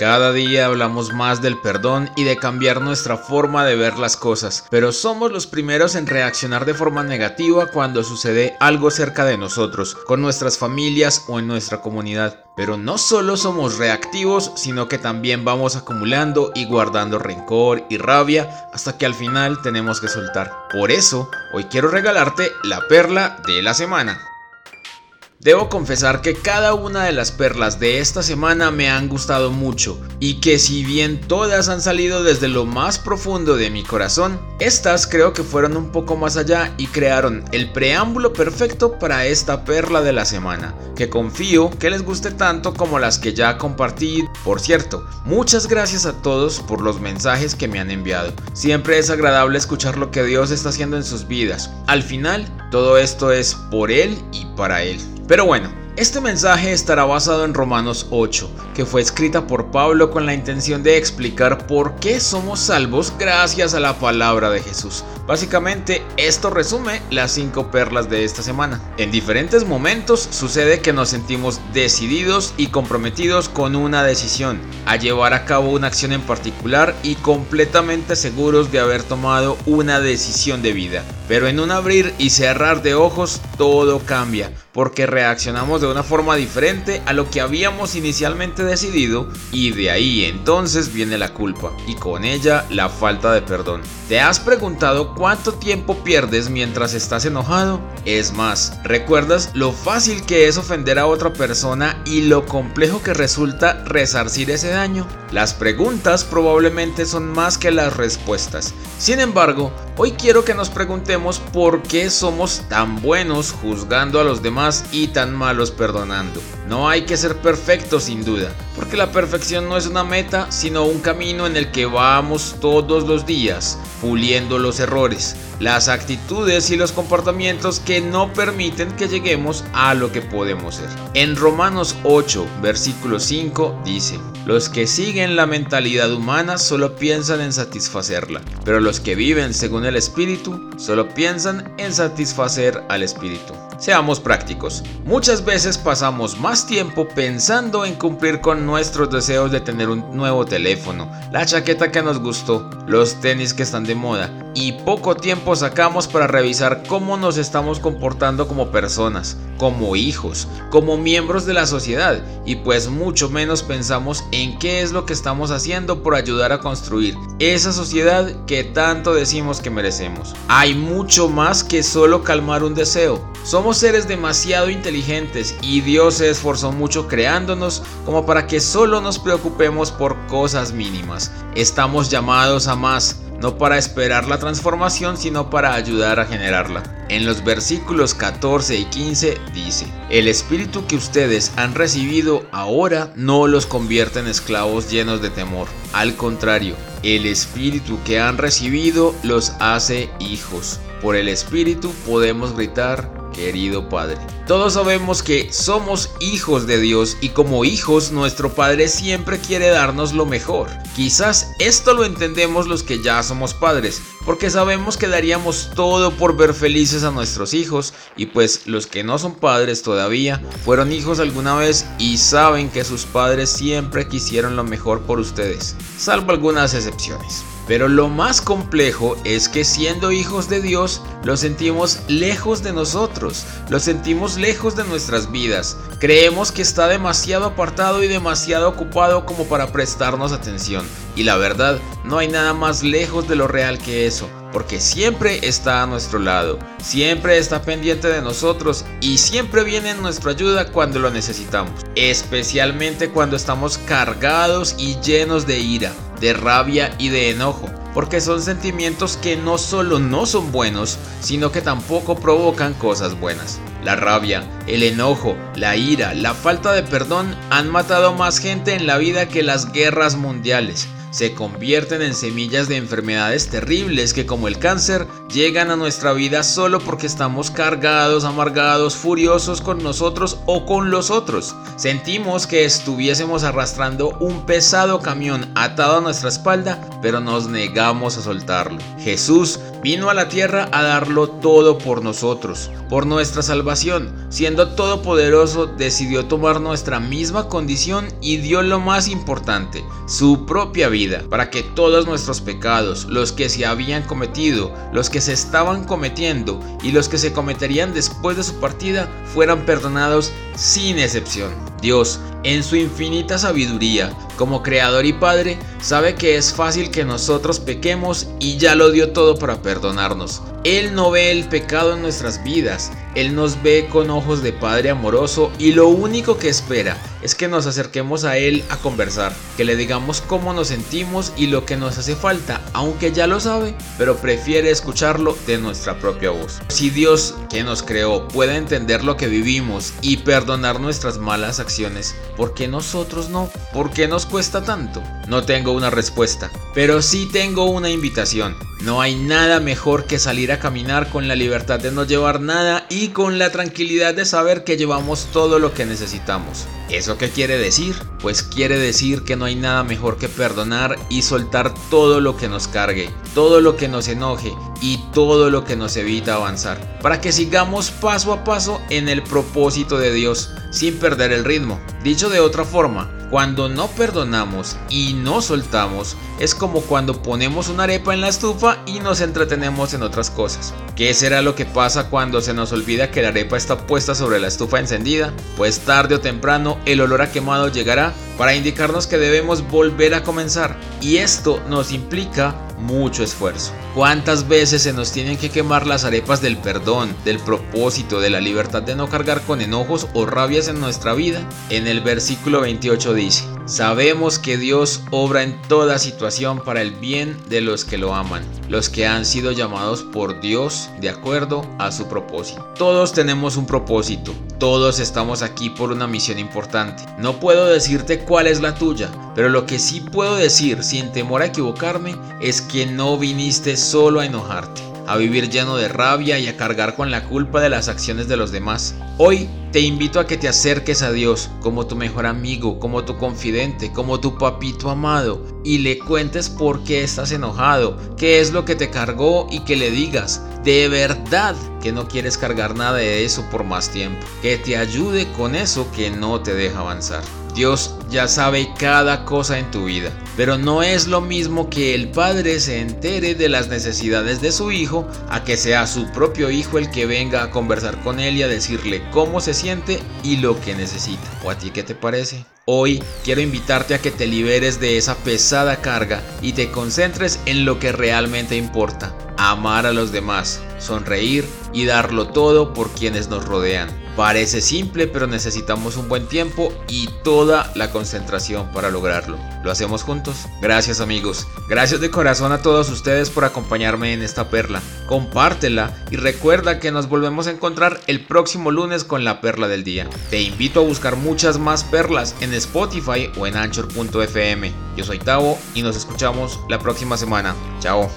Cada día hablamos más del perdón y de cambiar nuestra forma de ver las cosas, pero somos los primeros en reaccionar de forma negativa cuando sucede algo cerca de nosotros, con nuestras familias o en nuestra comunidad. Pero no solo somos reactivos, sino que también vamos acumulando y guardando rencor y rabia hasta que al final tenemos que soltar. Por eso, hoy quiero regalarte la perla de la semana. Debo confesar que cada una de las perlas de esta semana me han gustado mucho y que si bien todas han salido desde lo más profundo de mi corazón, estas creo que fueron un poco más allá y crearon el preámbulo perfecto para esta perla de la semana, que confío que les guste tanto como las que ya compartí. Por cierto, muchas gracias a todos por los mensajes que me han enviado. Siempre es agradable escuchar lo que Dios está haciendo en sus vidas. Al final, todo esto es por Él y para Él. Pero bueno, este mensaje estará basado en Romanos 8, que fue escrita por Pablo con la intención de explicar por qué somos salvos gracias a la palabra de Jesús. Básicamente, esto resume las cinco perlas de esta semana. En diferentes momentos sucede que nos sentimos decididos y comprometidos con una decisión, a llevar a cabo una acción en particular y completamente seguros de haber tomado una decisión de vida. Pero en un abrir y cerrar de ojos todo cambia, porque reaccionamos de una forma diferente a lo que habíamos inicialmente decidido y de ahí entonces viene la culpa y con ella la falta de perdón. ¿Te has preguntado cuánto tiempo pierdes mientras estás enojado? Es más, ¿recuerdas lo fácil que es ofender a otra persona y lo complejo que resulta resarcir ese daño? Las preguntas probablemente son más que las respuestas. Sin embargo, hoy quiero que nos preguntemos por qué somos tan buenos juzgando a los demás y tan malos perdonando. No hay que ser perfectos sin duda, porque la perfección no es una meta, sino un camino en el que vamos todos los días, puliendo los errores, las actitudes y los comportamientos que no permiten que lleguemos a lo que podemos ser. En Romanos 8, versículo 5 dice, los que siguen la mentalidad humana solo piensan en satisfacerla, pero los que viven según el Espíritu solo piensan en satisfacer al Espíritu. Seamos prácticos. Muchas veces pasamos más tiempo pensando en cumplir con nuestros deseos de tener un nuevo teléfono, la chaqueta que nos gustó, los tenis que están de moda, y poco tiempo sacamos para revisar cómo nos estamos comportando como personas, como hijos, como miembros de la sociedad, y pues mucho menos pensamos en qué es lo que estamos haciendo por ayudar a construir esa sociedad que tanto decimos que merecemos. Hay mucho más que solo calmar un deseo. Somos seres demasiado inteligentes y Dios se esforzó mucho creándonos como para que solo nos preocupemos por cosas mínimas. Estamos llamados a más no para esperar la transformación, sino para ayudar a generarla. En los versículos 14 y 15 dice, el espíritu que ustedes han recibido ahora no los convierte en esclavos llenos de temor. Al contrario, el espíritu que han recibido los hace hijos. Por el espíritu podemos gritar, querido Padre. Todos sabemos que somos hijos de Dios y como hijos nuestro Padre siempre quiere darnos lo mejor. Quizás esto lo entendemos los que ya somos padres, porque sabemos que daríamos todo por ver felices a nuestros hijos y pues los que no son padres todavía fueron hijos alguna vez y saben que sus padres siempre quisieron lo mejor por ustedes, salvo algunas excepciones. Pero lo más complejo es que siendo hijos de Dios, lo sentimos lejos de nosotros, lo sentimos lejos de nuestras vidas. Creemos que está demasiado apartado y demasiado ocupado como para prestarnos atención. Y la verdad, no hay nada más lejos de lo real que eso, porque siempre está a nuestro lado, siempre está pendiente de nosotros y siempre viene en nuestra ayuda cuando lo necesitamos, especialmente cuando estamos cargados y llenos de ira de rabia y de enojo, porque son sentimientos que no solo no son buenos, sino que tampoco provocan cosas buenas. La rabia, el enojo, la ira, la falta de perdón han matado más gente en la vida que las guerras mundiales se convierten en semillas de enfermedades terribles que como el cáncer llegan a nuestra vida solo porque estamos cargados, amargados, furiosos con nosotros o con los otros. Sentimos que estuviésemos arrastrando un pesado camión atado a nuestra espalda, pero nos negamos a soltarlo. Jesús Vino a la tierra a darlo todo por nosotros, por nuestra salvación. Siendo todopoderoso, decidió tomar nuestra misma condición y dio lo más importante, su propia vida, para que todos nuestros pecados, los que se habían cometido, los que se estaban cometiendo y los que se cometerían después de su partida, fueran perdonados sin excepción. Dios, en su infinita sabiduría, como creador y padre, sabe que es fácil que nosotros pequemos y ya lo dio todo para perdonarnos. Él no ve el pecado en nuestras vidas, Él nos ve con ojos de Padre amoroso y lo único que espera es que nos acerquemos a Él a conversar, que le digamos cómo nos sentimos y lo que nos hace falta, aunque ya lo sabe, pero prefiere escucharlo de nuestra propia voz. Si Dios, que nos creó, puede entender lo que vivimos y perdonar nuestras malas acciones, ¿por qué nosotros no? ¿Por qué nos cuesta tanto? No tengo una respuesta, pero sí tengo una invitación. No hay nada mejor que a caminar con la libertad de no llevar nada y con la tranquilidad de saber que llevamos todo lo que necesitamos. ¿Eso qué quiere decir? Pues quiere decir que no hay nada mejor que perdonar y soltar todo lo que nos cargue, todo lo que nos enoje y todo lo que nos evita avanzar, para que sigamos paso a paso en el propósito de Dios, sin perder el ritmo. Dicho de otra forma, cuando no perdonamos y no soltamos, es como cuando ponemos una arepa en la estufa y nos entretenemos en otras cosas. ¿Qué será lo que pasa cuando se nos olvida que la arepa está puesta sobre la estufa encendida? Pues tarde o temprano el olor a quemado llegará para indicarnos que debemos volver a comenzar. Y esto nos implica mucho esfuerzo. ¿Cuántas veces se nos tienen que quemar las arepas del perdón, del propósito, de la libertad de no cargar con enojos o rabias en nuestra vida? En el versículo 28 dice, Sabemos que Dios obra en toda situación para el bien de los que lo aman, los que han sido llamados por Dios de acuerdo a su propósito. Todos tenemos un propósito, todos estamos aquí por una misión importante. No puedo decirte cuál es la tuya, pero lo que sí puedo decir sin temor a equivocarme es que no viniste solo a enojarte, a vivir lleno de rabia y a cargar con la culpa de las acciones de los demás. Hoy te invito a que te acerques a Dios como tu mejor amigo, como tu confidente, como tu papito amado y le cuentes por qué estás enojado, qué es lo que te cargó y que le digas de verdad que no quieres cargar nada de eso por más tiempo, que te ayude con eso que no te deja avanzar. Dios ya sabe cada cosa en tu vida, pero no es lo mismo que el padre se entere de las necesidades de su hijo a que sea su propio hijo el que venga a conversar con él y a decirle cómo se siente y lo que necesita. ¿O a ti qué te parece? Hoy quiero invitarte a que te liberes de esa pesada carga y te concentres en lo que realmente importa, amar a los demás, sonreír y darlo todo por quienes nos rodean. Parece simple, pero necesitamos un buen tiempo y toda la concentración para lograrlo. ¿Lo hacemos juntos? Gracias amigos. Gracias de corazón a todos ustedes por acompañarme en esta perla. Compártela y recuerda que nos volvemos a encontrar el próximo lunes con la perla del día. Te invito a buscar muchas más perlas en Spotify o en anchor.fm. Yo soy Tavo y nos escuchamos la próxima semana. Chao.